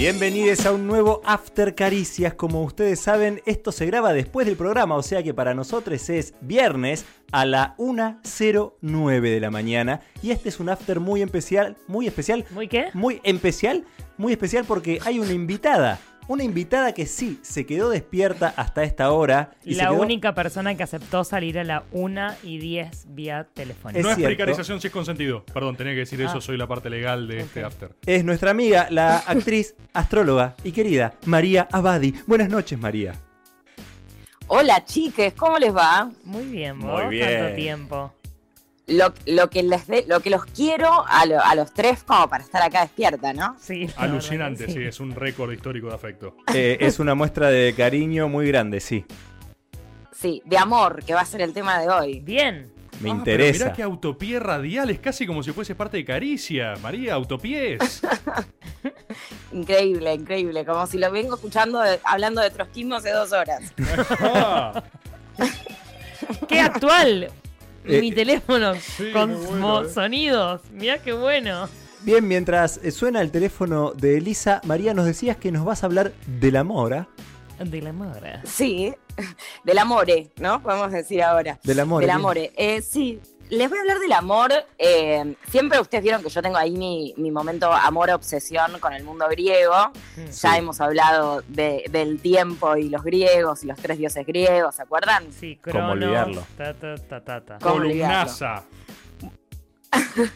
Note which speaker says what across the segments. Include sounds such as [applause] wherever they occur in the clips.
Speaker 1: Bienvenidos a un nuevo After Caricias. Como ustedes saben, esto se graba después del programa, o sea que para nosotros es viernes a la 1.09 de la mañana. Y este es un After muy especial, muy especial.
Speaker 2: ¿Muy qué?
Speaker 1: Muy especial, muy especial porque hay una invitada. Una invitada que sí se quedó despierta hasta esta hora.
Speaker 2: Y la
Speaker 1: quedó-
Speaker 2: única persona que aceptó salir a la 1 y 10 vía telefónica.
Speaker 1: Es
Speaker 3: no es
Speaker 1: cierto.
Speaker 3: precarización si es consentido. Perdón, tenía que decir eso,
Speaker 2: Ah.
Speaker 3: soy la parte legal de este after.
Speaker 1: Es nuestra amiga, la actriz, astróloga y querida María Abadi. Buenas noches, María.
Speaker 4: Hola chiques, ¿cómo les va?
Speaker 2: Muy bien,
Speaker 1: Muy
Speaker 2: vos,
Speaker 1: bien.
Speaker 2: tanto tiempo.
Speaker 4: Lo, lo que les de- lo que los quiero a, lo- a los tres como para estar acá despierta, ¿no?
Speaker 2: Sí,
Speaker 3: Alucinante, sí. es un récord histórico de afecto.
Speaker 1: Eh, es una muestra de cariño muy grande, sí.
Speaker 4: Sí, de amor, que va a ser el tema de hoy.
Speaker 2: Bien.
Speaker 1: Me
Speaker 3: Ah,
Speaker 1: interesa.
Speaker 3: Pero mirá que autopié radial, es casi como si fuese parte de Caricia. María, autopiés. [laughs]
Speaker 4: Increíble, increíble, como si lo vengo escuchando de- hablando de trotskismo hace dos horas. [laughs]
Speaker 3: Ah,
Speaker 2: ¡Qué actual!
Speaker 1: Eh,
Speaker 2: Mi teléfono [laughs]
Speaker 3: sí,
Speaker 2: con
Speaker 3: muy bueno, eh.
Speaker 2: sonidos. Mirá qué bueno.
Speaker 1: Bien, mientras eh, suena el teléfono de Elisa, María, nos decías que nos vas a hablar del amor, ¿ah?
Speaker 2: De la mora.
Speaker 4: Sí, [laughs] del amore, ¿no? Podemos decir ahora.
Speaker 1: Del amor.
Speaker 4: Del amore. Eh, sí, les voy a hablar del amor. eh, siempre ustedes vieron que yo tengo ahí mi, mi momento amor-obsesión con el mundo griego.
Speaker 2: Mm.
Speaker 4: Ya hemos hablado de- del tiempo y los griegos y los tres dioses griegos, ¿se acuerdan?
Speaker 2: Sí,
Speaker 1: ¿Cómo
Speaker 2: Cronos,
Speaker 1: olvidarlo?
Speaker 2: Ta, ta, ta, ta, ta.
Speaker 4: ¿Cómo olvidarlo?
Speaker 3: columnaza. [laughs]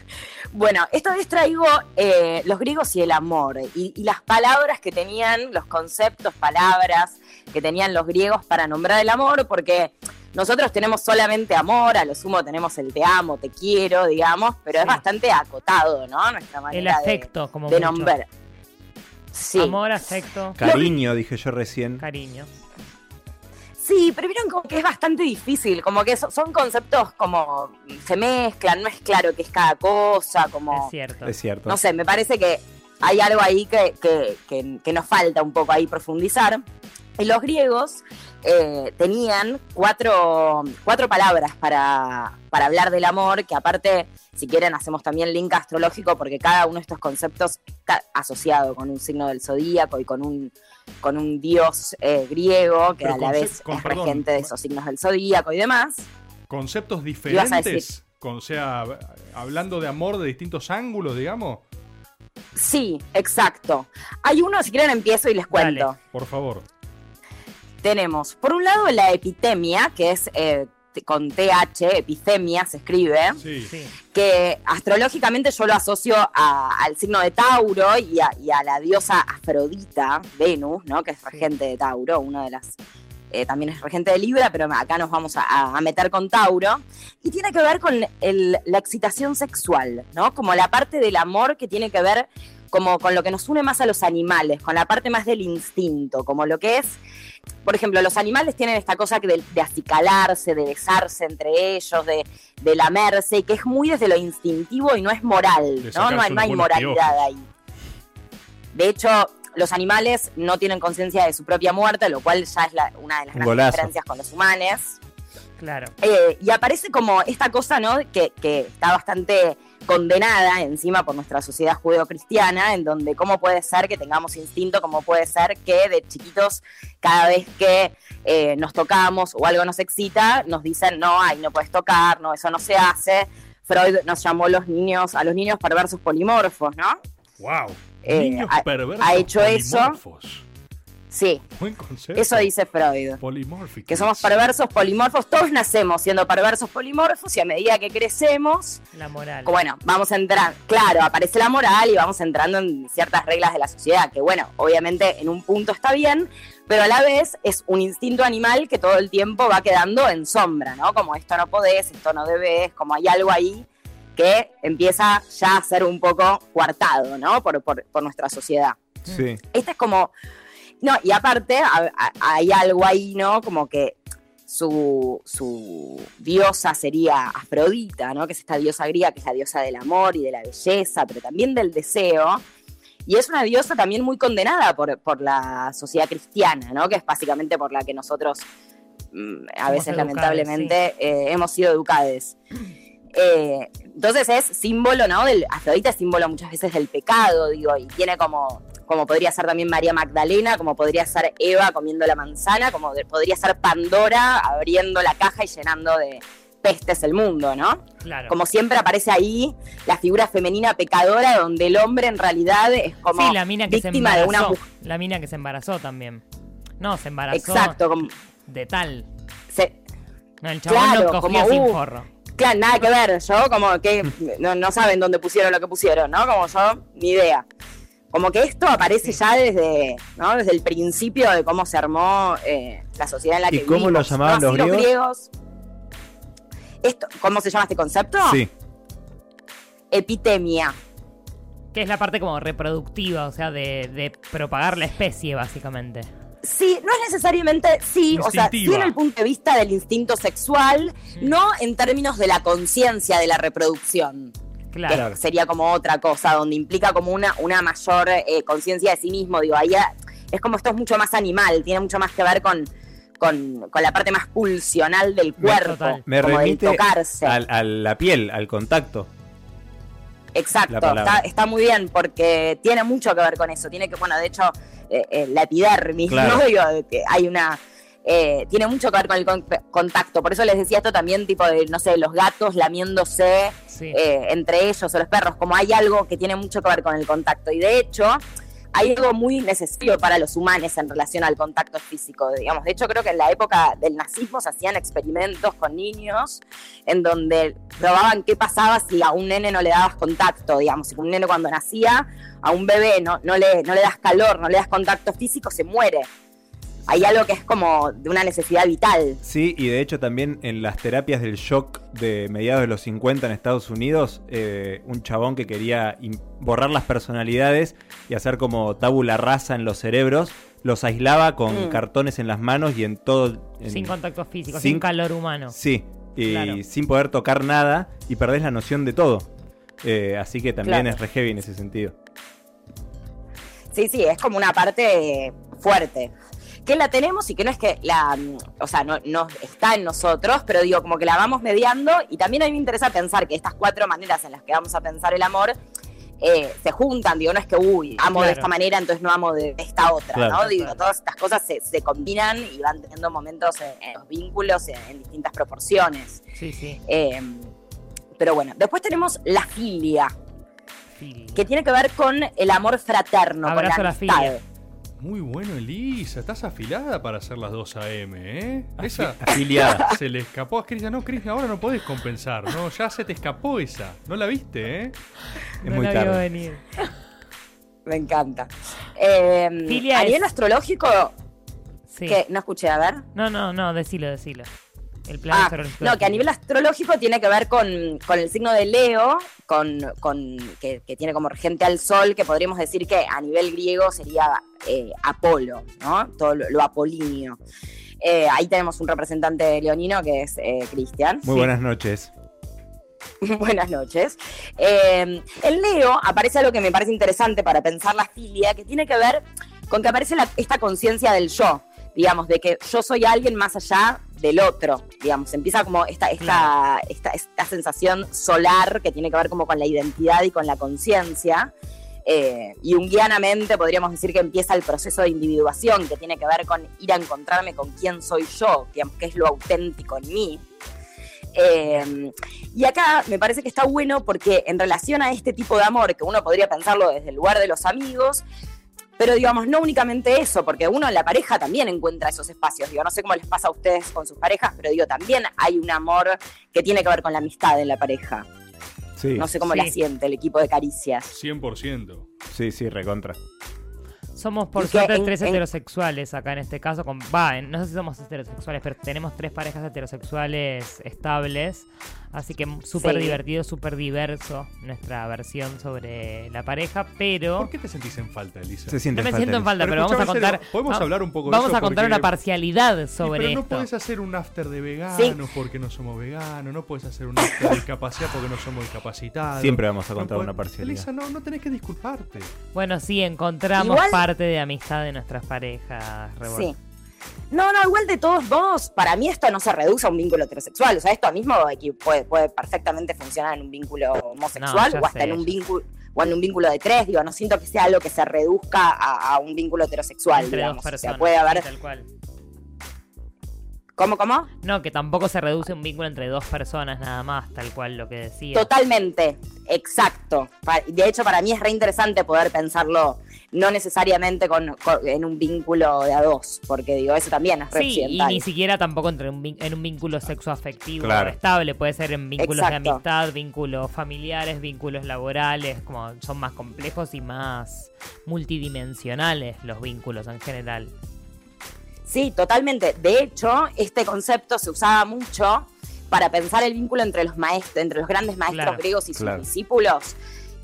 Speaker 4: Bueno, esta vez traigo eh, los griegos y el amor y, y las palabras que tenían, los conceptos, palabras que tenían los griegos para nombrar el amor, porque nosotros tenemos solamente amor, a lo sumo tenemos el te amo, te quiero, digamos, pero es bastante acotado, ¿no? Nuestra
Speaker 2: El
Speaker 4: manera de-
Speaker 2: afecto, como
Speaker 4: de,
Speaker 2: mucho.
Speaker 4: nombrar. Sí.
Speaker 2: Amor, afecto,
Speaker 1: Cariño, dije yo recién.
Speaker 2: cariño.
Speaker 4: Sí, pero vieron como que es bastante difícil, como que so- son conceptos como se mezclan, no es claro qué es cada cosa, como...
Speaker 2: Es cierto.
Speaker 1: Es cierto.
Speaker 4: No sé, me parece que hay algo ahí que, que- que- que nos falta un poco ahí profundizar. Y los griegos eh, tenían cuatro, cuatro palabras para, para hablar del amor, que aparte, si quieren, hacemos también link astrológico, porque cada uno de estos conceptos está asociado con un signo del zodíaco y con un, con un dios eh, griego, que
Speaker 3: Pero
Speaker 4: a la vez
Speaker 3: con-
Speaker 4: es
Speaker 3: perdón.
Speaker 4: regente de esos signos del zodíaco y demás.
Speaker 3: Conceptos diferentes. Con, o sea, hablando de amor de distintos ángulos, digamos.
Speaker 4: Sí, exacto. Hay uno, si quieren, empiezo y les
Speaker 2: Dale.
Speaker 4: cuento.
Speaker 3: Por favor.
Speaker 4: Tenemos, por un lado, la epitemia, que es eh, con TH, epidemia se escribe.
Speaker 3: Sí.
Speaker 4: que astrológicamente yo lo asocio a- al signo de Tauro y a, y a la diosa Afrodita, Venus, ¿no? que es regente de Tauro, una de las... eh, también es regente de Libra, pero acá nos vamos a, a meter con Tauro. Y tiene que ver con el- la excitación sexual, ¿no? Como la parte del amor que tiene que ver como con lo que nos une más a los animales, con la parte más del instinto, como lo que es por ejemplo, los animales tienen esta cosa de, de acicalarse, de besarse entre ellos, de, de lamerse, y que es muy desde lo instintivo y no es moral, ¿no? No hay, no hay moralidad ahí. De hecho, los animales no tienen conciencia de su propia muerte, lo cual ya es la- una de las grandes diferencias con los humanos.
Speaker 2: Claro.
Speaker 4: Eh, y aparece como esta cosa, ¿no? Que, que está bastante condenada encima por nuestra sociedad judeocristiana, en donde cómo puede ser que tengamos instinto, cómo puede ser que de chiquitos, cada vez que eh, nos tocamos o algo nos excita, nos dicen, no, ay, no puedes tocar, no, eso no se hace. Freud nos llamó los niños, a los niños perversos polimorfos, ¿no?
Speaker 3: Wow.
Speaker 4: Eh,
Speaker 3: Niños perversos
Speaker 4: ha hecho eso. Sí,
Speaker 3: Buen concepto.
Speaker 4: eso dice Freud.
Speaker 3: Polimórficos.
Speaker 4: Que somos perversos polimorfos, todos nacemos siendo perversos polimorfos y a medida que crecemos,
Speaker 2: La moral.
Speaker 4: bueno, vamos a entrar, claro, aparece la moral y vamos entrando en ciertas reglas de la sociedad, que bueno, obviamente en un punto está bien, pero a la vez es un instinto animal que todo el tiempo va quedando en sombra, ¿no? Como esto no podés, esto no debes, como hay algo ahí que empieza ya a ser un poco coartado, ¿no? Por, por, por nuestra sociedad.
Speaker 1: Sí.
Speaker 4: Este es como. No, y aparte a- a- hay algo ahí, ¿no? Como que su, su diosa sería Afrodita, ¿no? Que es esta diosa griega, que es la diosa del amor y de la belleza, pero también del deseo. Y es una diosa también muy condenada por, por la sociedad cristiana, ¿no? Que es básicamente por la que nosotros mm, a veces
Speaker 2: educades,
Speaker 4: lamentablemente eh, hemos sido educados. Eh, entonces es símbolo, ¿no? Del, Afrodita es símbolo muchas veces del pecado, digo, y tiene como como podría ser también María Magdalena, como podría ser Eva comiendo la manzana, como podría ser Pandora abriendo la caja y llenando de pestes el mundo, ¿no?
Speaker 2: Claro.
Speaker 4: Como siempre aparece ahí la figura femenina pecadora donde el hombre en realidad es como
Speaker 2: sí, la mina que se
Speaker 4: víctima de una.
Speaker 2: La mina que se embarazó también. No, se embarazó
Speaker 4: Exacto, como
Speaker 2: de tal.
Speaker 4: se-
Speaker 2: No, el chabón
Speaker 4: Claro,
Speaker 2: no cogía
Speaker 4: como,
Speaker 2: sin
Speaker 4: uh,
Speaker 2: forro.
Speaker 4: Claro, nada que ver. Yo como que no, no saben dónde pusieron lo que pusieron, ¿no? Como yo, ni idea. Como que esto aparece ya desde, ¿no? desde el principio de cómo se armó eh, la sociedad en la
Speaker 1: ¿Y
Speaker 4: que
Speaker 1: cómo lo llamaban
Speaker 4: ¿no?
Speaker 1: los
Speaker 4: Así
Speaker 1: griegos?
Speaker 4: Esto, ¿Cómo se llama este concepto?
Speaker 1: Sí.
Speaker 4: Epitemia.
Speaker 2: Que es la parte como reproductiva, o sea, de, de propagar la especie, básicamente.
Speaker 4: Sí, no es necesariamente, sí, o sea, sí en el punto de vista del instinto sexual,
Speaker 2: Mm.
Speaker 4: no en términos de la conciencia de la reproducción.
Speaker 2: Claro.
Speaker 4: Sería como otra cosa, donde implica como una, una mayor eh, conciencia de sí mismo. Digo, ahí es como esto es mucho más animal, tiene mucho más que ver con, con, con la parte más pulsional del cuerpo.
Speaker 1: Me
Speaker 4: como
Speaker 1: remite
Speaker 4: de tocarse.
Speaker 1: al- a la piel, al contacto.
Speaker 4: Exacto, está, está muy bien porque tiene mucho que ver con eso. Tiene que, bueno, de hecho, eh, eh, la epidermis,
Speaker 1: Claro.
Speaker 4: ¿no? Digo, que hay una. Eh, tiene mucho que ver con el con- contacto. Por eso les decía esto también, tipo de, no sé, los gatos lamiéndose
Speaker 2: Sí.
Speaker 4: eh, entre ellos o los perros, como hay algo que tiene mucho que ver con el contacto. Y de hecho, hay algo muy necesario para los humanos en relación al contacto físico. Digamos, de hecho, creo que en la época del nazismo se hacían experimentos con niños en donde probaban qué pasaba si a un nene no le dabas contacto. Digamos, si un nene cuando nacía, a un bebé no, no, le, no le das calor, no le das contacto físico, se muere. Hay algo que es como de una necesidad vital.
Speaker 1: Sí, y de hecho también en las terapias del shock de mediados de los 50 en Estados Unidos, eh, un chabón que quería borrar las personalidades y hacer como tabula rasa en los cerebros, los aislaba con
Speaker 4: Mm.
Speaker 1: cartones en las manos y en todo... en-
Speaker 2: sin contacto físico,
Speaker 1: sin-
Speaker 2: sin, calor humano.
Speaker 1: Sí, y
Speaker 2: Claro.
Speaker 1: sin poder tocar nada y perdés la noción de todo. Eh, así que también
Speaker 4: Claro.
Speaker 1: es re heavy en ese sentido.
Speaker 4: Sí, sí, es como una parte fuerte. Que la tenemos y que no es que la, mm, o sea, no, no está en nosotros, pero digo, como que la vamos mediando y también a mí me interesa pensar que estas cuatro maneras en las que vamos a pensar el amor eh, se juntan, digo, no es que, uy, amo de esta manera, entonces no amo de esta otra,
Speaker 1: Claro.
Speaker 4: ¿no? Digo, todas estas cosas se, se combinan y van teniendo momentos en, en los vínculos en, en distintas proporciones.
Speaker 2: Sí, sí.
Speaker 4: Eh, pero bueno, después tenemos la filia,
Speaker 2: Fili.
Speaker 4: que tiene que ver con el amor fraterno,
Speaker 2: Abrazo
Speaker 4: con
Speaker 2: la
Speaker 4: la amistad.
Speaker 2: filia.
Speaker 3: Muy bueno, Elisa. Estás afilada para hacer las 2 AM, ¿eh? Esa
Speaker 1: Afiliada. [laughs]
Speaker 3: se le escapó a Cristian. No, Cristian, ahora no podés compensar. No, ya se te escapó esa. ¿No la viste, eh?
Speaker 1: Es
Speaker 2: No
Speaker 1: muy
Speaker 2: la vio
Speaker 1: tarde.
Speaker 2: venir. [laughs]
Speaker 4: Me encanta. Eh,
Speaker 2: Filia
Speaker 4: a
Speaker 2: es-
Speaker 4: nivel astrológico,
Speaker 2: Sí.
Speaker 4: que no escuché, a ver.
Speaker 2: No, no, no, decilo, decilo. El plan
Speaker 4: Ah,
Speaker 2: astrológico.
Speaker 4: no, que a nivel astrológico tiene que ver con, con el signo de Leo, con, con que, que tiene como regente al sol, que podríamos decir que a nivel griego sería eh, Apolo, ¿no? Todo lo, lo apolíneo. Eh, ahí tenemos un representante leonino que es eh, Cristian.
Speaker 1: Muy
Speaker 2: Sí.
Speaker 1: buenas noches. [laughs]
Speaker 4: Buenas noches. Eh, en Leo aparece algo que me parece interesante para pensar la filia, que tiene que ver con que aparece la- esta conciencia del yo, digamos, de que yo soy alguien más allá del otro, digamos, empieza como esta, esta, esta, esta sensación solar que tiene que ver como con la identidad y con la conciencia. Eh, y unguianamente podríamos decir que empieza el proceso de individuación, que tiene que ver con ir a encontrarme con quién soy yo, digamos, qué es lo auténtico en mí. Eh, y acá me parece que está bueno porque en relación a este tipo de amor, que uno podría pensarlo desde el lugar de los amigos, pero digamos, no únicamente eso, porque uno en la pareja también encuentra esos espacios. Digo, no sé cómo les pasa a ustedes con sus parejas, pero digo, también hay un amor que tiene que ver con la amistad en la pareja.
Speaker 1: Sí,
Speaker 4: No sé cómo
Speaker 2: Sí.
Speaker 4: la siente el equipo de caricias.
Speaker 3: 100%.
Speaker 1: sí, sí, recontra.
Speaker 2: Somos por suerte tres
Speaker 4: en-
Speaker 2: heterosexuales acá en este caso. Con, va, no sé si somos heterosexuales, pero tenemos tres parejas heterosexuales estables. Así que súper
Speaker 4: Sí.
Speaker 2: divertido, súper diverso nuestra versión sobre la pareja. Pero
Speaker 3: ¿Por qué te sentís en falta, Elisa?
Speaker 1: Se siente
Speaker 2: no me
Speaker 1: falta,
Speaker 2: siento en falta,
Speaker 3: Pero
Speaker 2: pero, vamos a contar.
Speaker 3: serio, podemos hablar un poco de
Speaker 2: Vamos
Speaker 3: eso
Speaker 2: a contar
Speaker 3: porque-
Speaker 2: una parcialidad
Speaker 3: Sí,
Speaker 2: sobre
Speaker 3: pero no
Speaker 2: esto.
Speaker 3: puedes hacer un after de veganos porque no somos veganos, no puedes hacer un after de discapacidad porque no somos discapacitados.
Speaker 1: Siempre vamos a
Speaker 3: No
Speaker 1: contar
Speaker 3: podés-
Speaker 1: una parcialidad.
Speaker 3: Elisa, no, no tenés que disculparte.
Speaker 2: Bueno, sí, encontramos
Speaker 4: Igual-
Speaker 2: parte de amistad de nuestras parejas. Rebord.
Speaker 4: Sí. No, no, igual de todos modos, para mí esto no se reduce a un vínculo heterosexual. O sea, esto mismo aquí puede, puede perfectamente funcionar en un vínculo homosexual
Speaker 2: No,
Speaker 4: o hasta
Speaker 2: sé,
Speaker 4: en un vínculo o en un vínculo de tres, digo, no siento que sea algo que se reduzca a, a un vínculo heterosexual,
Speaker 2: Entre
Speaker 4: digamos.
Speaker 2: dos
Speaker 4: O
Speaker 2: personas.
Speaker 4: sea, puede haber.
Speaker 2: tal cual.
Speaker 4: ¿Cómo, cómo?
Speaker 2: No, que tampoco se reduce un vínculo entre dos personas nada más, tal cual lo que decía.
Speaker 4: Totalmente, exacto. De hecho, para mí es re interesante poder pensarlo, no necesariamente con, con- en un vínculo de a dos, porque digo, eso también es
Speaker 2: Sí, y ni siquiera tampoco entre un, en un vínculo sexoafectivo
Speaker 1: Claro.
Speaker 2: estable, puede ser en vínculos de amistad, vínculos familiares, vínculos laborales, como son más complejos y más multidimensionales los vínculos en general.
Speaker 4: Sí, totalmente. De hecho, este concepto se usaba mucho para pensar el vínculo entre los maestros, entre los grandes maestros
Speaker 2: Claro,
Speaker 4: griegos y sus
Speaker 1: claro.
Speaker 4: discípulos,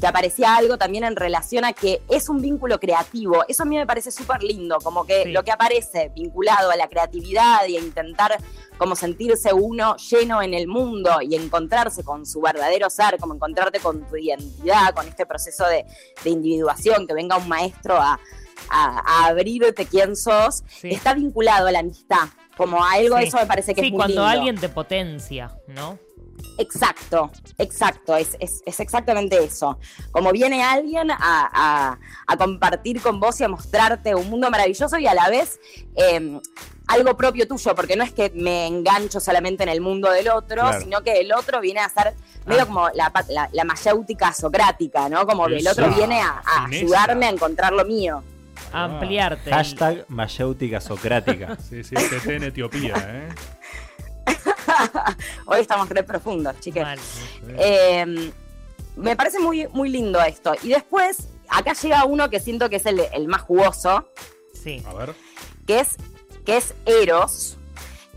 Speaker 4: que aparecía algo también en relación a que es un vínculo creativo. Eso a mí me parece súper lindo, como que
Speaker 2: Sí.
Speaker 4: lo que aparece vinculado a la creatividad y a intentar como sentirse uno lleno en el mundo y encontrarse con su verdadero ser, como encontrarte con tu identidad, con este proceso de, de individuación, que venga un maestro a, a- a abrirte quién sos,
Speaker 2: Sí.
Speaker 4: está vinculado a la amistad. Como a algo,
Speaker 2: Sí.
Speaker 4: eso me parece que
Speaker 2: Sí,
Speaker 4: es muy
Speaker 2: cuando
Speaker 4: lindo.
Speaker 2: alguien te potencia, ¿no?
Speaker 4: Exacto, exacto, es, es- es exactamente eso. Como viene alguien a, a- a compartir con vos y a mostrarte un mundo maravilloso y a la vez eh, algo propio tuyo, porque no es que me engancho solamente en el mundo del otro,
Speaker 1: Claro.
Speaker 4: sino que el otro viene a ser medio
Speaker 2: Ah.
Speaker 4: como la, la, la mayéutica socrática, ¿no? Como que el otro viene a, a ayudarme a encontrar lo mío.
Speaker 2: Ampliarte.
Speaker 1: Hashtag mayéutica socrática. [laughs]
Speaker 3: Sí, sí, TT en Etiopía, ¿eh? [laughs]
Speaker 4: Hoy estamos re profundos, chicas.
Speaker 2: Mal.
Speaker 4: Eh, me parece muy, muy lindo esto. Y después, acá llega uno que siento que es el, el más jugoso,
Speaker 2: Sí.
Speaker 3: A ver.
Speaker 4: que es, que es Eros,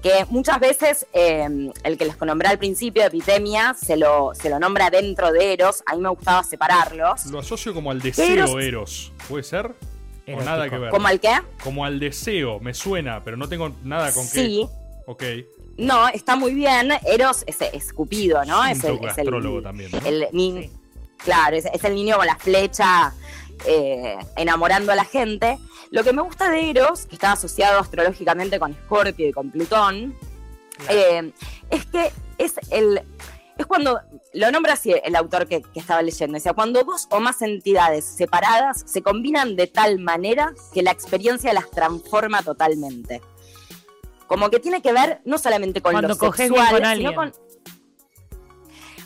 Speaker 4: que muchas veces eh, el que les nombré al principio, Epidemia, se lo, se lo nombra dentro de Eros. A mí me gustaba separarlos.
Speaker 3: Lo asocio como al deseo
Speaker 4: Eros-
Speaker 3: Eros. ¿Puede ser? O nada que ver.
Speaker 4: ¿Como al qué?
Speaker 3: Como al deseo, me suena, pero no tengo nada con
Speaker 4: Sí.
Speaker 3: qué. Ok.
Speaker 4: No, está muy bien. Eros es, es Cupido, ¿no?
Speaker 3: Es
Speaker 4: el, es el,
Speaker 3: también, ¿no?
Speaker 4: el
Speaker 2: Sí.
Speaker 4: Claro, es, es el niño con la flecha eh, enamorando a la gente. Lo que me gusta de Eros, que está asociado astrológicamente con Escorpio y con Plutón,
Speaker 2: Claro.
Speaker 4: eh, es que es el. Es cuando, lo nombra así el autor que, que estaba leyendo, decía, cuando dos o más entidades separadas se combinan de tal manera que la experiencia las transforma totalmente. Como que tiene que ver no solamente con
Speaker 2: Cuando
Speaker 4: lo
Speaker 2: coges bien
Speaker 4: sexual,
Speaker 2: con
Speaker 4: sino
Speaker 2: alguien.
Speaker 4: con...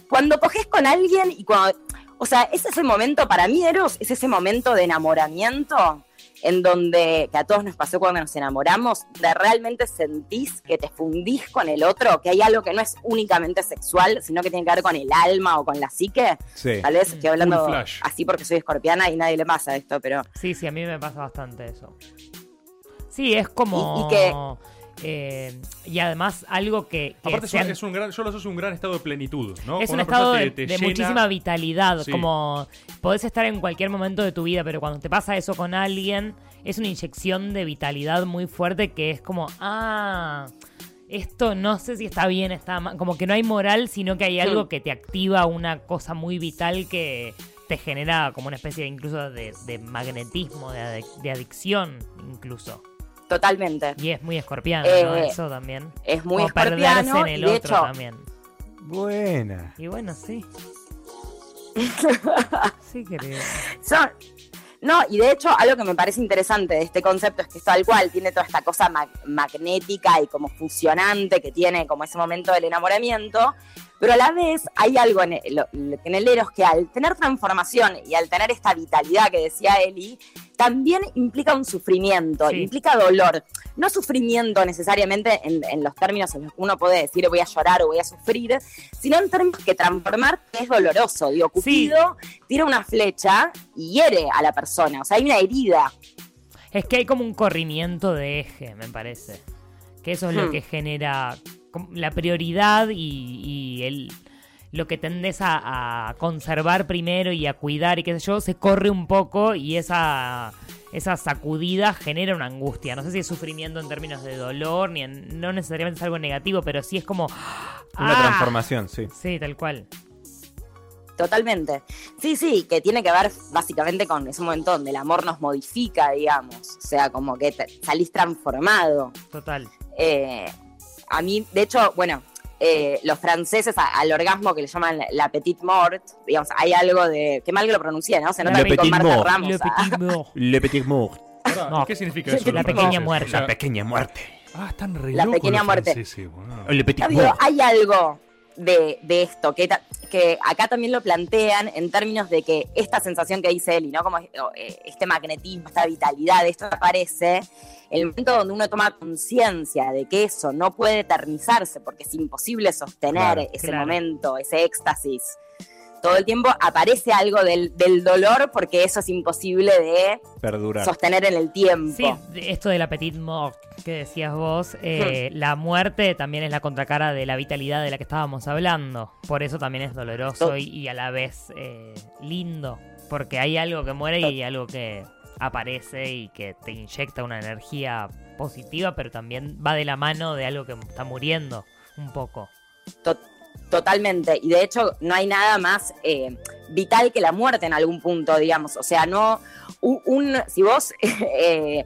Speaker 4: Cuando coges con alguien y cuando... O sea, es ese momento, para mí Eros, es ese momento de enamoramiento en donde, que a todos nos pasó cuando nos enamoramos, de realmente sentís que te fundís con el otro, que hay algo que no es únicamente sexual, sino que tiene que ver con el alma o con la psique.
Speaker 1: Sí.
Speaker 4: Tal vez estoy hablando así porque soy escorpiana y nadie le pasa esto, pero
Speaker 2: Sí, sí, a mí me pasa bastante eso. Sí, es como...
Speaker 4: Y- y que-
Speaker 2: eh, y además algo que... que
Speaker 3: Aparte, es
Speaker 2: sean-
Speaker 3: un, es un gran, yo lo asocio un gran estado de plenitud, ¿no?
Speaker 2: Es un estado de,
Speaker 3: te
Speaker 2: de
Speaker 3: llena-
Speaker 2: muchísima vitalidad,
Speaker 3: Sí.
Speaker 2: como podés estar en cualquier momento de tu vida, pero cuando te pasa eso con alguien, es una inyección de vitalidad muy fuerte que es como, ah, esto no sé si está bien, está mal, como que no hay moral, sino que hay algo que te activa una cosa muy vital que te genera como una especie de, incluso de, de magnetismo, de, adic- de adicción incluso.
Speaker 4: Totalmente.
Speaker 2: Y es muy escorpiano, ¿no?
Speaker 4: Eh,
Speaker 2: Eso también.
Speaker 4: Es muy
Speaker 2: como perderse
Speaker 4: escorpiano
Speaker 2: en el
Speaker 4: y de
Speaker 2: otro
Speaker 4: hecho,
Speaker 2: también.
Speaker 1: Buena.
Speaker 2: Y bueno, sí. [laughs] Sí, querido.
Speaker 4: Son- no, y de hecho, algo que me parece interesante de este concepto es que tal cual tiene toda esta cosa mag- magnética y como fusionante que tiene como ese momento del enamoramiento, pero a la vez hay algo en el, en el Eros que al tener transformación y al tener esta vitalidad que decía Eli, también implica un sufrimiento,
Speaker 2: Sí.
Speaker 4: implica dolor. No sufrimiento necesariamente en, en los términos en los que uno puede decir voy a llorar o voy a sufrir, sino en términos que transformar es doloroso. Digo,
Speaker 2: Sí.
Speaker 4: Cupido tira una flecha y hiere a la persona. O sea, hay una herida.
Speaker 2: Es que hay como un corrimiento de eje, me parece. Que eso es lo
Speaker 4: Hmm.
Speaker 2: que genera la prioridad y, y el, lo que tendés a, a conservar primero y a cuidar y qué sé yo, se corre un poco y esa, esa sacudida genera una angustia. No sé si es sufrimiento en términos de dolor, ni en- no necesariamente es algo negativo, pero sí es como...
Speaker 1: Una
Speaker 2: ¡ah!
Speaker 1: transformación, sí.
Speaker 2: Sí, tal cual.
Speaker 4: Totalmente. Sí, sí, que tiene que ver básicamente con ese momento donde el amor nos modifica, digamos. O sea, como que te- salís transformado.
Speaker 2: Total.
Speaker 4: Eh, a mí, de hecho, bueno, eh, los franceses a- al orgasmo que le llaman la petite mort, digamos, hay algo de, qué mal que lo pronuncié, ¿no? Se nota mí con Marta
Speaker 1: mort.
Speaker 4: Ramos.
Speaker 2: Le
Speaker 4: ah.
Speaker 2: petit [laughs] mort.
Speaker 1: Le Petit Mort.
Speaker 2: No.
Speaker 3: ¿Qué significa eso?
Speaker 2: La pequeña muerte.
Speaker 1: La pequeña muerte.
Speaker 3: ah, están re
Speaker 4: La pequeña muerte.
Speaker 3: franceses, boludo.
Speaker 1: Le Petit
Speaker 4: digo,
Speaker 1: Mort.
Speaker 4: hay algo de, de esto, que, ta- que acá también lo plantean en términos de que esta sensación que dice Eli, ¿no? Como eh, este magnetismo, esta vitalidad, esto aparece, el momento donde uno toma conciencia de que eso no puede eternizarse, porque es imposible sostener
Speaker 1: Claro,
Speaker 4: ese
Speaker 2: claro.
Speaker 4: momento, ese éxtasis. Todo el tiempo aparece algo del, del dolor porque eso es imposible de
Speaker 1: Perdurar.
Speaker 4: sostener en el tiempo.
Speaker 2: Sí, esto de la petite mort que decías vos, eh, la muerte también es la contracara de la vitalidad de la que estábamos hablando. Por eso también es doloroso y, y a la vez eh, lindo. Porque hay algo que muere y algo que aparece y que te inyecta una energía positiva, pero también va de la mano de algo que está muriendo un poco.
Speaker 4: To- Totalmente. Y de hecho, no hay nada más eh, vital que la muerte en algún punto, digamos. O sea, no. Un, un- si vos [laughs] eh,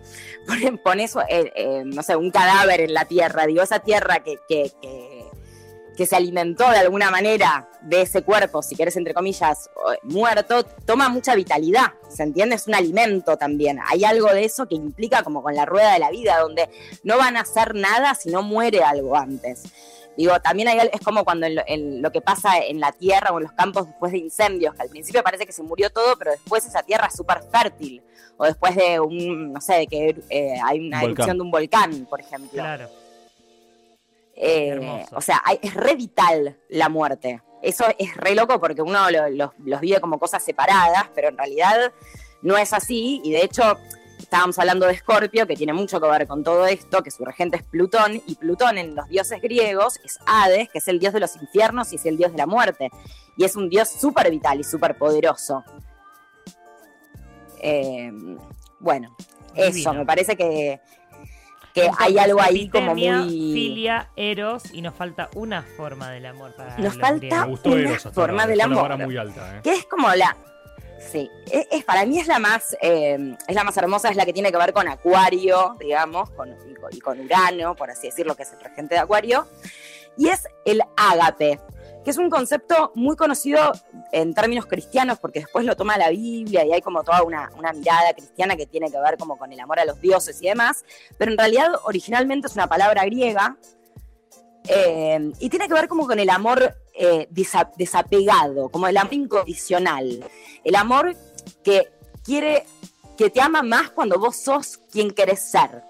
Speaker 4: pones, eh, eh, no sé, un cadáver en la tierra, digo, esa tierra que, que, que, que se alimentó de alguna manera de ese cuerpo, si querés, entre comillas, muerto, toma mucha vitalidad. ¿Se entiende? Es un alimento también. Hay algo de eso que implica como con la rueda de la vida, donde no van a hacer nada si no muere algo antes. Digo, también hay, es como cuando en lo, en lo que pasa en la tierra o en los campos después de incendios, que al principio parece que se murió todo, pero después esa tierra es súper fértil. O después de un, no sé, de que eh, hay una
Speaker 1: volcán.
Speaker 4: erupción de un volcán, por ejemplo.
Speaker 2: Claro.
Speaker 4: Eh,
Speaker 2: Hermoso.
Speaker 4: o sea, hay- es re vital la muerte. Eso es re loco porque uno lo- los, los vive como cosas separadas, pero en realidad no es así. Y de hecho, estábamos hablando de Escorpio, que tiene mucho que ver con todo esto, que su regente es Plutón, y Plutón en los dioses griegos es Hades, que es el dios de los infiernos y es el dios de la muerte. Y es un dios súper vital y súper poderoso. Eh, bueno, eso, me parece que, que
Speaker 2: Entonces,
Speaker 4: hay algo ahí como muy...
Speaker 2: Filia, eros y nos falta una forma del amor para
Speaker 4: Nos falta-
Speaker 2: griegos.
Speaker 4: Una
Speaker 3: Eros
Speaker 4: forma del amor.
Speaker 3: vara muy alta, ¿eh?
Speaker 4: que es como la sí. Es, es- para mí es la más eh, es la más hermosa es la que tiene que ver con Acuario digamos con, y, con, y Urano por así decirlo que es el regente de Acuario. Y es el ágape que es un concepto muy conocido en términos cristianos porque después lo toma la Biblia y hay como toda una, una mirada cristiana que tiene que ver como con el amor a los dioses y demás. Pero en realidad originalmente es una palabra griega eh, y tiene que ver como con el amor eh, desa- desapegado, como el amor incondicional. El amor que quiere, que te ama más cuando vos sos quien querés ser.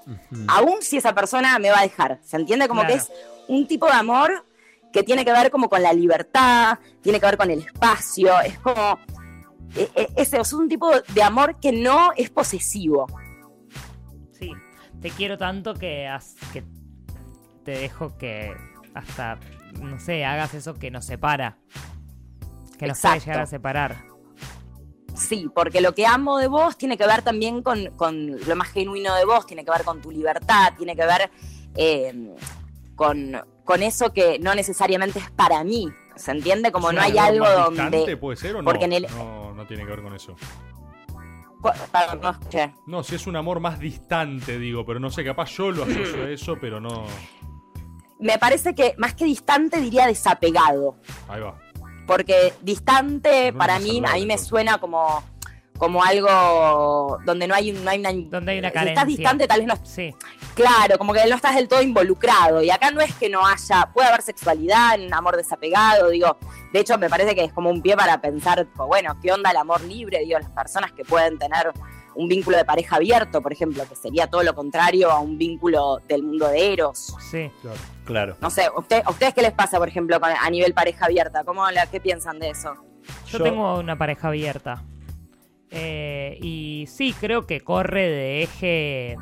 Speaker 4: Aún si esa persona me va a dejar. ¿Se entiende? Como
Speaker 2: Claro.
Speaker 4: que es un tipo de amor que tiene que ver como con la libertad, tiene que ver con el espacio, es como... eh, eh, ese es un tipo de amor que no es posesivo.
Speaker 2: Sí, te quiero tanto que, has- que te dejo que hasta, no sé, hagas eso que nos separa. Que nos puede llegar a separar.
Speaker 4: Sí, porque lo que amo de vos tiene que ver también con, con lo más genuino de vos, tiene que ver con tu libertad, tiene que ver eh, con, con eso que no necesariamente es para mí. ¿Se entiende? Como
Speaker 3: ¿Es
Speaker 4: no hay algo
Speaker 3: más
Speaker 4: donde.
Speaker 3: puede ser o no?
Speaker 4: porque en el-
Speaker 3: no? No tiene que ver con eso.
Speaker 4: Perdón, no escuché.
Speaker 3: No, si es un amor más distante, digo, pero no sé, capaz yo lo asocio a eso, pero no.
Speaker 4: Me parece que más que distante diría desapegado.
Speaker 3: Ahí va.
Speaker 4: Porque distante
Speaker 3: No
Speaker 4: para mí, a mí me suena como, como algo donde no hay, no hay una.
Speaker 2: Donde hay una
Speaker 4: si
Speaker 2: carencia.
Speaker 4: estás distante, tal vez no
Speaker 2: Sí,
Speaker 4: Claro, como que no estás del todo involucrado. Y acá no es que no haya, puede haber sexualidad, en amor desapegado, digo. De hecho, me parece que es como un pie para pensar, pues, bueno, ¿qué onda el amor libre? Digo, las personas que pueden tener un vínculo de pareja abierto, por ejemplo, que sería todo lo contrario a un vínculo del mundo de Eros.
Speaker 2: sí.
Speaker 3: Claro.
Speaker 1: Claro.
Speaker 4: No sé, ¿usted, ¿a ustedes qué les pasa, por ejemplo, a nivel pareja abierta? ¿Cómo la, ¿Qué piensan de eso?
Speaker 2: Yo,
Speaker 1: Yo-
Speaker 2: tengo una pareja abierta. Eh, y sí, creo que corre de eje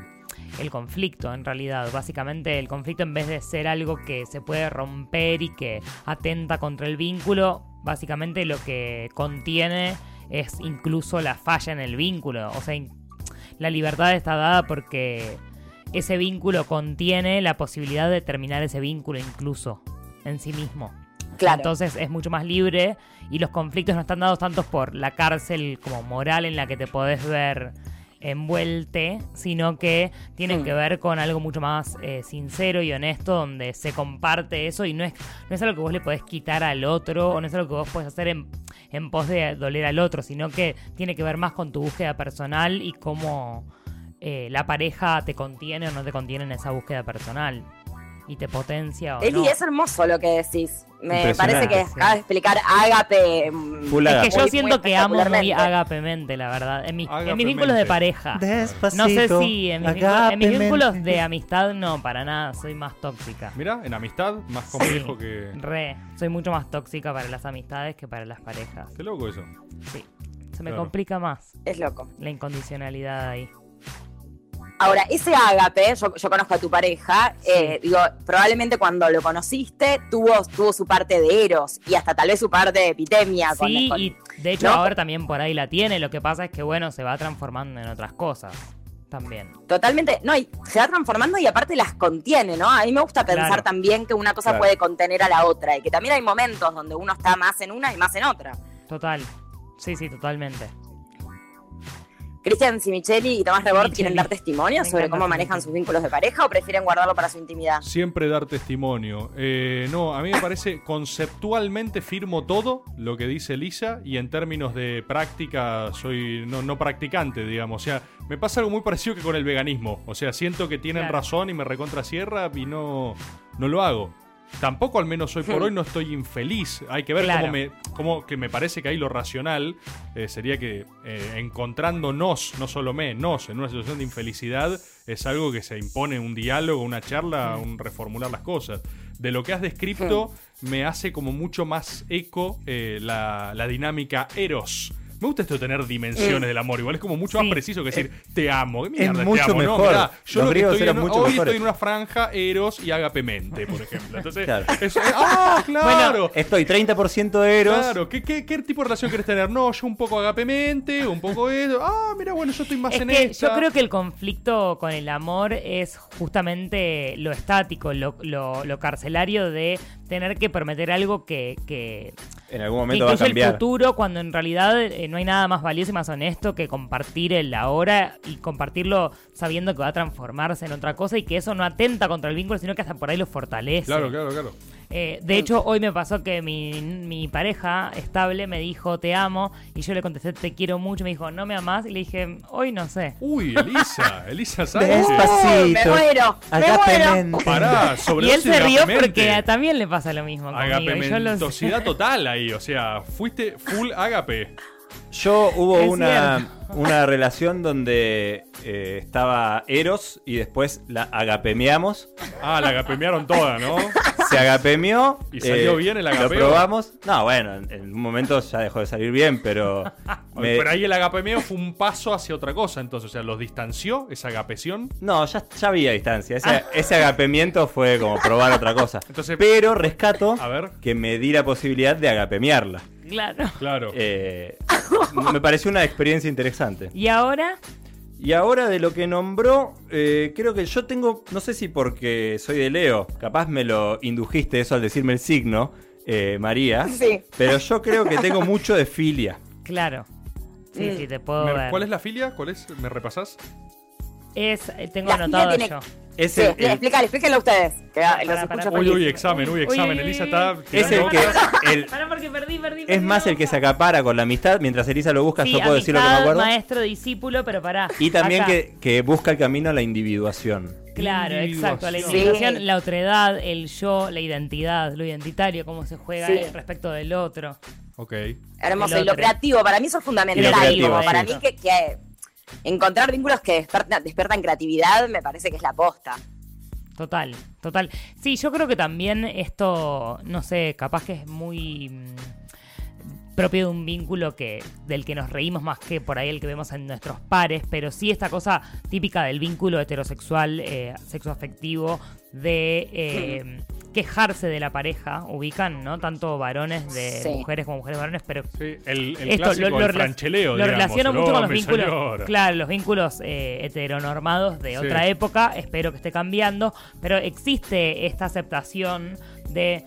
Speaker 2: el conflicto, en realidad. Básicamente, el conflicto, en vez de ser algo que se puede romper y que atenta contra el vínculo, básicamente lo que contiene es incluso la falla en el vínculo. O sea, la libertad está dada porque ese vínculo contiene la posibilidad de terminar ese vínculo incluso en sí mismo.
Speaker 4: Claro.
Speaker 2: Entonces es mucho más libre y los conflictos no están dados tantos por la cárcel como moral en la que te podés ver envuelte, sino que tienen
Speaker 4: Mm.
Speaker 2: que ver con algo mucho más eh, sincero y honesto, donde se comparte eso y no es, no es algo que vos le podés quitar al otro o no es algo que vos podés hacer en, en pos de doler al otro, sino que tiene que ver más con tu búsqueda personal y cómo eh, la pareja te contiene o no te contiene en esa búsqueda personal y te potencia o
Speaker 4: Eli,
Speaker 2: no.
Speaker 4: es hermoso lo que decís. Me parece que
Speaker 2: sí.
Speaker 4: acabas de explicar Ágape. mm,
Speaker 1: Full
Speaker 2: Es que
Speaker 1: Agape.
Speaker 2: yo
Speaker 4: muy-
Speaker 2: siento
Speaker 4: muy
Speaker 2: que amo muy agapemente, la verdad. En, mis- en mis
Speaker 3: Agapemente.
Speaker 2: vínculos de pareja.
Speaker 1: Despacito,
Speaker 2: No sé si en mis, vínculos, en mis vínculos de amistad no, para nada, soy más tóxica.
Speaker 3: Mira, en amistad, más complejo que.
Speaker 2: Re, soy mucho más tóxica para las amistades que para las parejas.
Speaker 3: Qué loco eso.
Speaker 2: Sí, se me
Speaker 3: Claro.
Speaker 2: complica más
Speaker 4: Es loco.
Speaker 2: la incondicionalidad ahí.
Speaker 4: Ahora, ese ágape, yo, yo conozco a tu pareja, eh, digo, probablemente cuando lo conociste tuvo, tuvo su parte de Eros y hasta tal vez su parte de epidemia. con-
Speaker 2: Sí,
Speaker 4: con-
Speaker 2: y de hecho
Speaker 4: ¿no?
Speaker 2: ahora también por ahí la tiene, lo que pasa es que bueno, se va transformando en otras cosas también.
Speaker 4: Totalmente, no, y se va transformando y aparte las contiene, ¿no? A mí me gusta pensar
Speaker 2: Claro.
Speaker 4: también que una cosa
Speaker 1: Claro.
Speaker 4: puede contener a la otra y que también hay momentos donde uno está más en una y más en otra.
Speaker 2: Total. Sí, sí, totalmente.
Speaker 4: Cristian Simicheli y Tomás Rebord quieren dar testimonio sobre cómo manejan sus vínculos de pareja o prefieren guardarlo para su intimidad.
Speaker 3: Siempre dar testimonio. Eh, no, a mí me parece conceptualmente firmo todo lo que dice Lisa y en términos de práctica soy no, no practicante, digamos. O sea, me pasa algo muy parecido que con el veganismo. O sea, siento que tienen
Speaker 2: Claro.
Speaker 3: razón y me recontra sierra y no, no lo hago. Tampoco al menos hoy por [laughs] hoy no estoy infeliz. Hay que ver
Speaker 2: Claro.
Speaker 3: cómo me cómo que me parece que ahí lo racional eh, sería que eh, encontrándonos, no solo me, nos, en una situación de infelicidad, es algo que se impone un diálogo, una charla, un reformular las cosas. De lo que has descrito, me hace como mucho más eco eh, la, la dinámica Eros. Me gusta esto de tener dimensiones del amor. Igual es como mucho
Speaker 2: Sí.
Speaker 3: más preciso que decir te amo. ¿Qué mierda, te
Speaker 1: mucho
Speaker 3: amo? No,
Speaker 1: mejor.
Speaker 3: mirá, yo
Speaker 1: Los
Speaker 3: lo que
Speaker 1: griegos
Speaker 3: estoy
Speaker 1: eran
Speaker 3: en-
Speaker 1: mucho
Speaker 3: hoy
Speaker 1: mejores.
Speaker 3: estoy en una franja Eros y Agapemente, por ejemplo. Entonces,
Speaker 1: Claro.
Speaker 3: eso- eh, ¡ah, [laughs] claro!
Speaker 1: Estoy 30% Eros.
Speaker 3: Claro, ¿Qué, qué, qué tipo de relación querés tener? No, yo un poco agapemente, un poco eso. Ah, mira, bueno, yo estoy más
Speaker 2: Es
Speaker 3: en
Speaker 2: que
Speaker 3: esta.
Speaker 2: yo creo que el conflicto con el amor es justamente lo estático, lo, lo- lo carcelario de tener que prometer algo que, que,
Speaker 1: En algún momento va a
Speaker 2: incluye el
Speaker 1: cambiar.
Speaker 2: futuro cuando en realidad eh, no hay nada más valioso y más honesto que compartir el ahora y compartirlo sabiendo que va a transformarse en otra cosa y que eso no atenta contra el vínculo, sino que hasta por ahí lo fortalece.
Speaker 3: Claro, claro, claro.
Speaker 2: Eh, de hecho, hoy me pasó que mi, mi pareja estable me dijo te amo y yo le contesté te quiero mucho. Me dijo no me amás y le dije hoy no sé.
Speaker 3: Uy, Elisa, [laughs] Elisa Sánchez.
Speaker 1: Despacito.
Speaker 4: me muero, me muero.
Speaker 3: Pará, sobre [laughs]
Speaker 2: Y él se rió porque a- también le pasa lo mismo conmigo. y yo lo sé.
Speaker 3: Agapementosidad total ahí, o sea, fuiste full agape.
Speaker 1: Yo hubo una, una relación donde eh, estaba Eros y después la agapemeamos.
Speaker 3: Ah, la agapemearon toda, ¿no? [laughs]
Speaker 1: Se agapemeó. eh,
Speaker 3: ¿Y salió bien el
Speaker 1: Lo
Speaker 3: agapeo?
Speaker 1: probamos. No, bueno, en, en un momento ya dejó de salir bien, pero. [laughs] me-
Speaker 3: Pero ahí el agapemeo fue un paso hacia otra cosa, entonces, o sea, los distanció esa agapeción.
Speaker 1: No, ya, ya había distancia. Ese, ese agapemiento fue como probar otra cosa.
Speaker 3: Entonces-
Speaker 1: pero rescato
Speaker 3: A ver.
Speaker 1: que me di la posibilidad de agapemearla.
Speaker 2: Claro.
Speaker 3: Claro.
Speaker 1: Eh, me pareció una experiencia interesante.
Speaker 2: Y ahora,
Speaker 1: Y ahora de lo que nombró, eh, creo que yo tengo, no sé si porque soy de Leo, capaz me lo indujiste eso al decirme el signo, eh, María,
Speaker 4: Sí.
Speaker 1: pero yo creo que tengo mucho de filia.
Speaker 2: claro. Sí,
Speaker 4: Mm.
Speaker 2: sí, te puedo ver.
Speaker 3: ¿Cuál es la filia? ¿Cuál es? ¿Me repasás?
Speaker 2: Es, eh, tengo
Speaker 4: La
Speaker 2: anotado
Speaker 4: filia
Speaker 2: yo.
Speaker 4: tiene-
Speaker 1: Es
Speaker 4: Sí,
Speaker 1: el,
Speaker 4: explí-
Speaker 1: el-
Speaker 4: explícale, explíquenlo ustedes. Que los.
Speaker 3: Uy, uy, examen, uy, examen.
Speaker 2: uy,
Speaker 3: Elisa
Speaker 2: uy.
Speaker 3: está.
Speaker 1: es el que, el-
Speaker 2: Pará porque perdí, perdí.
Speaker 1: es más el que se acapara con la amistad, mientras Elisa lo busca,
Speaker 2: Sí,
Speaker 1: yo puedo decir lo que me acuerdo.
Speaker 2: maestro, discípulo, pero pará.
Speaker 1: Y también que, que busca el camino a la individuación.
Speaker 2: Claro, exacto. La
Speaker 3: Individuación.
Speaker 4: Sí.
Speaker 2: la otredad, el yo, la identidad, lo identitario, cómo se juega
Speaker 4: Sí.
Speaker 2: respecto del otro.
Speaker 3: Ok.
Speaker 4: Hermoso. Y lo creativo, para mí eso es fundamental.
Speaker 1: Y lo creativo,
Speaker 4: como
Speaker 1: sí.
Speaker 4: para mí que, que encontrar vínculos que despiertan, despiertan creatividad me parece que es la posta.
Speaker 2: Total, total. Sí, yo creo que también esto, no sé, capaz que es muy mm, propio de un vínculo que del que nos reímos más que por ahí el que vemos en nuestros pares, pero sí esta cosa típica del vínculo heterosexual, eh, sexoafectivo, de eh, quejarse de la pareja, ubican, ¿no? Tanto varones de
Speaker 4: Sí.
Speaker 2: mujeres como mujeres varones, pero
Speaker 3: Sí, el, el
Speaker 2: esto
Speaker 3: clásico, el
Speaker 2: rela-
Speaker 3: francheleo,
Speaker 2: lo
Speaker 3: digamos,
Speaker 2: relaciono
Speaker 3: el,
Speaker 2: mucho
Speaker 3: "Oh,
Speaker 2: con los vínculos,
Speaker 3: salió ahora".
Speaker 2: claro, los vínculos eh, heteronormados de
Speaker 3: Sí.
Speaker 2: otra época. Espero que esté cambiando, pero existe esta aceptación de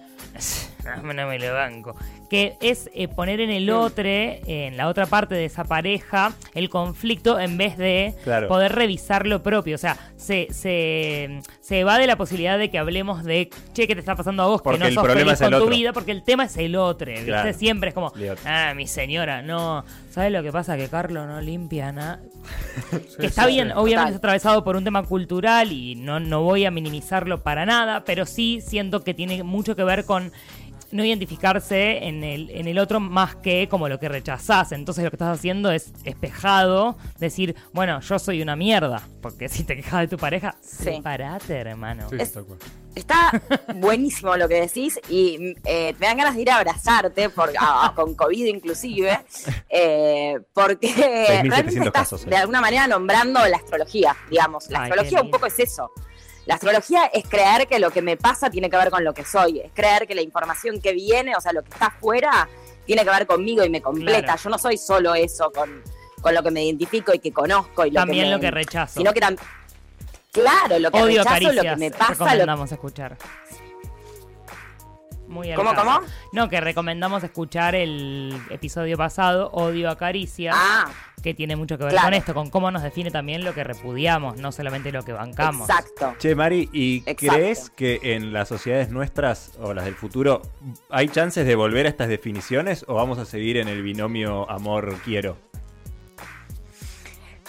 Speaker 2: no, [laughs] no me lo banco. Que es eh, poner en el otro, en la otra parte de esa pareja, el conflicto en vez de
Speaker 1: Claro.
Speaker 2: poder revisar lo propio. O sea, se, se, se va de la posibilidad de que hablemos de, che, ¿qué te está pasando a vos?
Speaker 1: Porque
Speaker 2: que no
Speaker 1: el
Speaker 2: sos
Speaker 1: problema
Speaker 2: feliz
Speaker 1: es el
Speaker 2: con tu
Speaker 1: otro.
Speaker 2: vida, porque el tema es el otro. ¿viste?
Speaker 1: Claro.
Speaker 2: Siempre es como, ah, mi señora, no. ¿Sabes lo que pasa? Que Carlos no limpia nada. [laughs] Que está
Speaker 3: sí,
Speaker 2: bien,
Speaker 3: sí.
Speaker 2: obviamente
Speaker 4: Total.
Speaker 2: es atravesado por un tema cultural y no, no voy a minimizarlo para nada, pero sí siento que tiene mucho que ver con no identificarse en el, en el otro más que como lo que rechazás. Entonces lo que estás haciendo es espejado, decir, bueno, yo soy una mierda. Porque si te quejas de tu pareja,
Speaker 4: Sí.
Speaker 2: separate, hermano.
Speaker 3: Sí,
Speaker 4: Es-. Está [laughs] buenísimo lo que decís y eh, me dan ganas de ir a abrazarte, por, a- a- con COVID inclusive, eh, porque
Speaker 1: 6.700
Speaker 4: realmente estás
Speaker 1: casos, eh.
Speaker 4: de alguna manera nombrando la astrología, digamos. La
Speaker 2: Ay,
Speaker 4: astrología un poco es eso. La astrología es creer que lo que me pasa tiene que ver con lo que soy, es creer que la información que viene, o sea, lo que está afuera, tiene que ver conmigo y me completa.
Speaker 2: Claro.
Speaker 4: Yo no soy solo eso con, con lo que me identifico y que conozco y lo
Speaker 2: También
Speaker 4: que me-
Speaker 2: lo que rechazo.
Speaker 4: sino que Claro, lo que
Speaker 2: Odio
Speaker 4: rechazo,
Speaker 2: caricias,
Speaker 4: lo que me pasa, lo
Speaker 2: recomendamos escuchar. Muy al
Speaker 4: ¿Cómo,
Speaker 2: caso.
Speaker 4: cómo?
Speaker 2: No, que recomendamos escuchar el episodio pasado, Odio a Caricias.
Speaker 4: Ah,
Speaker 2: que tiene mucho que ver
Speaker 4: Claro.
Speaker 2: con esto, con cómo nos define también lo que repudiamos, no solamente lo que bancamos.
Speaker 4: exacto.
Speaker 1: Che, Mari, ¿y
Speaker 4: Exacto.
Speaker 1: crees que en las sociedades nuestras o las del futuro hay chances de volver a estas definiciones o vamos a seguir en el binomio amor-quiero?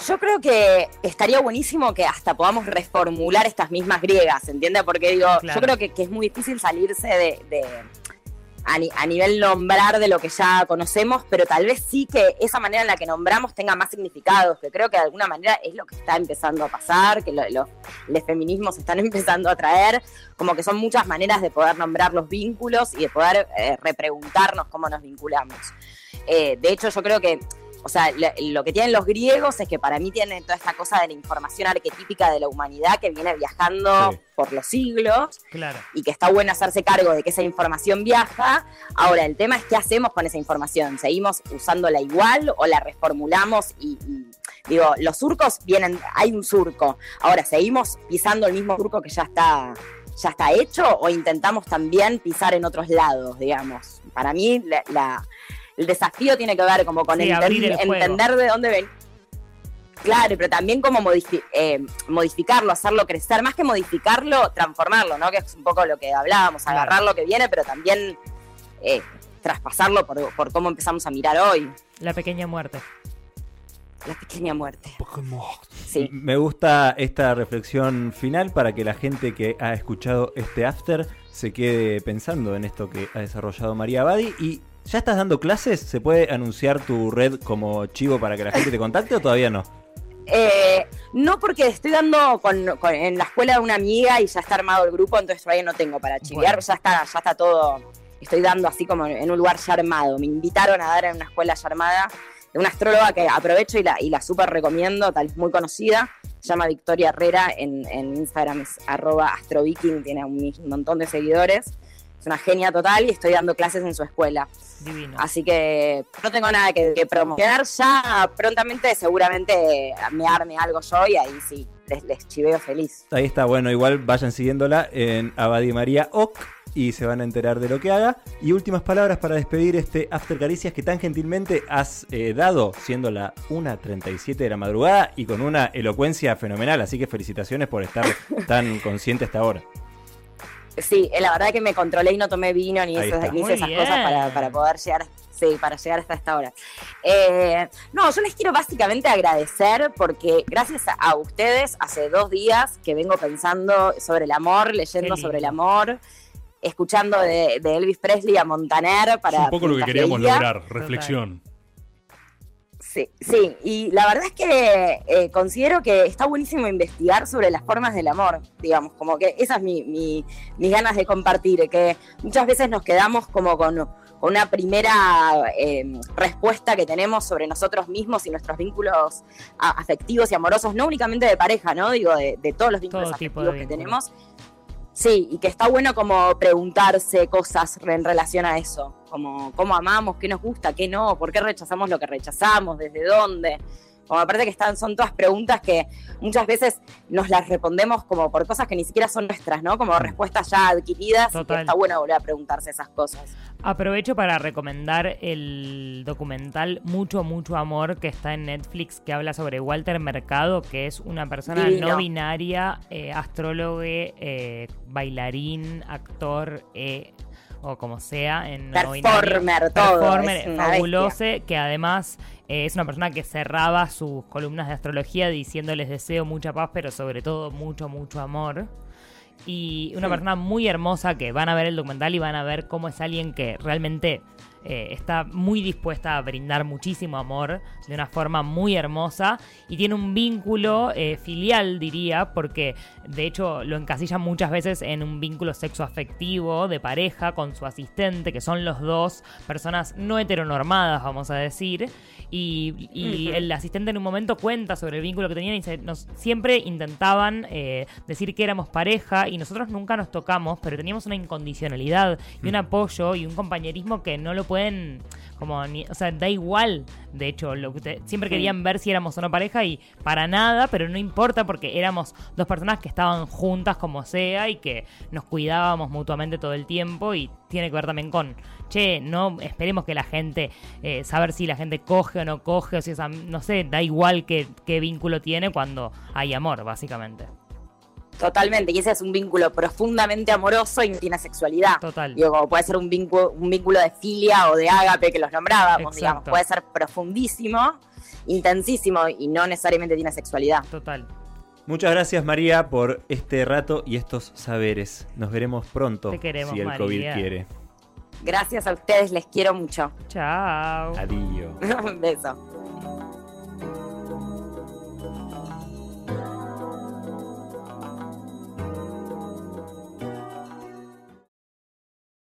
Speaker 4: Yo creo que estaría buenísimo que hasta podamos reformular estas mismas griegas, ¿entiendes? Porque digo,
Speaker 2: Claro.
Speaker 4: yo creo que, que es muy difícil salirse de, de- a, ni- a nivel nombrar de lo que ya conocemos, pero tal vez sí que esa manera en la que nombramos tenga más significados, que creo que de alguna manera es lo que está empezando a pasar, que lo- lo- los feminismos están [laughs] empezando a traer, como que son muchas maneras de poder nombrar los vínculos y de poder eh, repreguntarnos cómo nos vinculamos. Eh, de hecho, yo creo que, o sea, lo, que tienen los griegos es que para mí tienen toda esta cosa de la información arquetípica de la humanidad que viene viajando
Speaker 1: Sí.
Speaker 4: por los siglos
Speaker 2: Claro.
Speaker 4: y que está bueno hacerse cargo de que esa información viaja. Ahora, el tema es qué hacemos con esa información. ¿Seguimos usándola igual o la reformulamos? Y, y, digo, los surcos vienen, hay un surco. Ahora, ¿seguimos pisando el mismo surco que ya está, ya está hecho o intentamos también pisar en otros lados, digamos? Para mí, la- la- el desafío tiene que ver como con
Speaker 2: Sí,
Speaker 4: enten-
Speaker 2: abrir el juego.
Speaker 4: entender de dónde ven. Claro, pero también como modifi- eh, modificarlo, hacerlo crecer, más que modificarlo, transformarlo, ¿no? Que es un poco lo que hablábamos,
Speaker 2: Claro.
Speaker 4: agarrar lo que viene, pero también eh, traspasarlo por, por cómo empezamos a mirar hoy.
Speaker 2: La pequeña muerte.
Speaker 4: La pequeña muerte. Sí.
Speaker 1: Me gusta esta reflexión final para que la gente que ha escuchado este after se quede pensando en esto que ha desarrollado María Abadi. ¿Y ya estás dando clases? ¿Se puede anunciar tu red como chivo para que la gente te contacte o todavía no?
Speaker 4: Eh, no porque estoy dando con, con- en la escuela de una amiga y ya está armado el grupo, entonces todavía no tengo para chiviar,
Speaker 2: Bueno.
Speaker 4: ya está, ya está todo, estoy dando así como en un lugar ya armado. Me invitaron a dar en una escuela ya armada de una astróloga que aprovecho y la, y la súper recomiendo, tal vez muy conocida, se llama Victoria Herrera, en, en Instagram es arroba astroviking, tiene un, un montón de seguidores. Es una genia total y estoy dando clases en su escuela.
Speaker 2: Divino.
Speaker 4: Así que no tengo nada que, que promocionar. Ya prontamente seguramente me arme algo yo y ahí sí, les, les chiveo feliz.
Speaker 1: Ahí está, bueno, igual vayan siguiéndola en Abadi María Oc y se van a enterar de lo que haga. Y últimas palabras para despedir este After Caricias que tan gentilmente has eh, dado, siendo la 1.37 de la madrugada y con una elocuencia fenomenal. Así que felicitaciones por estar tan [laughs] consciente hasta ahora.
Speaker 4: Sí, eh, la verdad que me controlé y no tomé vino ni, esas, ni esas cosas para, para poder llegar. Sí, para llegar hasta esta hora. Eh, no, yo les quiero básicamente agradecer porque gracias a, a ustedes hace dos días que vengo pensando sobre el amor, leyendo sobre el amor, escuchando de, de Elvis Presley a Montaner
Speaker 3: Es
Speaker 4: para
Speaker 3: un poco lo que queríamos
Speaker 4: leía.
Speaker 3: lograr, reflexión.
Speaker 4: Sí, sí, y la verdad es que eh, considero que está buenísimo investigar sobre las formas del amor, digamos, como que esas es mi, mi- mis ganas de compartir, que muchas veces nos quedamos como con, una primera eh, respuesta que tenemos sobre nosotros mismos y nuestros vínculos afectivos y amorosos, no únicamente de pareja, ¿no? Digo, de, de todos los vínculos
Speaker 2: Todo
Speaker 4: afectivos que tenemos. Sí, y que está bueno como preguntarse cosas en relación a eso, como cómo amamos, qué nos gusta, qué no, por qué rechazamos lo que rechazamos, desde dónde. Como me parece que están, son todas preguntas que muchas veces nos las respondemos como por cosas que ni siquiera son nuestras, ¿no? Como respuestas ya adquiridas. y que
Speaker 2: Total.
Speaker 4: está bueno volver a preguntarse esas cosas.
Speaker 2: Aprovecho para recomendar el documental Mucho, mucho amor que está en Netflix que habla sobre Walter Mercado, que es una persona
Speaker 4: Divino.
Speaker 2: no binaria, eh, astrólogo, eh, bailarín, actor eh, o como sea en.
Speaker 4: Performer, todo.
Speaker 2: Performer, fabuloso, que además eh, es una persona que cerraba sus columnas de astrología diciéndoles deseo mucha paz, pero sobre todo mucho, mucho amor. Y una
Speaker 4: Sí.
Speaker 2: persona muy hermosa que van a ver el documental y van a ver cómo es alguien que realmente eh, está muy dispuesta a brindar muchísimo amor de una forma muy hermosa y tiene un vínculo eh, filial, diría, porque de hecho lo encasilla muchas veces en un vínculo sexoafectivo de pareja con su asistente, que son los dos personas no heteronormadas, vamos a decir. Y, y el asistente en un momento cuenta sobre el vínculo que tenían y dice, nos, siempre intentaban eh, decir que éramos pareja y nosotros nunca nos tocamos, pero teníamos una incondicionalidad y un apoyo y un compañerismo que no lo pueden, como, ni, o sea, da igual, de hecho, lo que usted- siempre querían ver si éramos o no pareja y para nada, pero no importa porque éramos dos personas que estaban juntas como sea y que nos cuidábamos mutuamente todo el tiempo y tiene que ver también con, che, no esperemos que la gente, eh, saber si la gente coge o no coge, o si es, am- no sé, da igual qué, qué vínculo tiene cuando hay amor, básicamente.
Speaker 4: Totalmente, y ese es un vínculo profundamente amoroso y no tiene sexualidad.
Speaker 2: Total.
Speaker 4: Digo, como puede ser un vínculo, un vínculo de filia o de ágape que los nombrábamos,
Speaker 2: Exacto.
Speaker 4: digamos. Puede ser profundísimo, intensísimo y no necesariamente tiene sexualidad.
Speaker 2: Total.
Speaker 1: Muchas gracias María por este rato y estos saberes. Nos veremos pronto
Speaker 2: Te queremos,
Speaker 1: si el
Speaker 2: María.
Speaker 1: COVID quiere.
Speaker 4: Gracias a ustedes, les quiero mucho.
Speaker 2: Chao.
Speaker 1: Adiós.
Speaker 4: un [laughs] beso.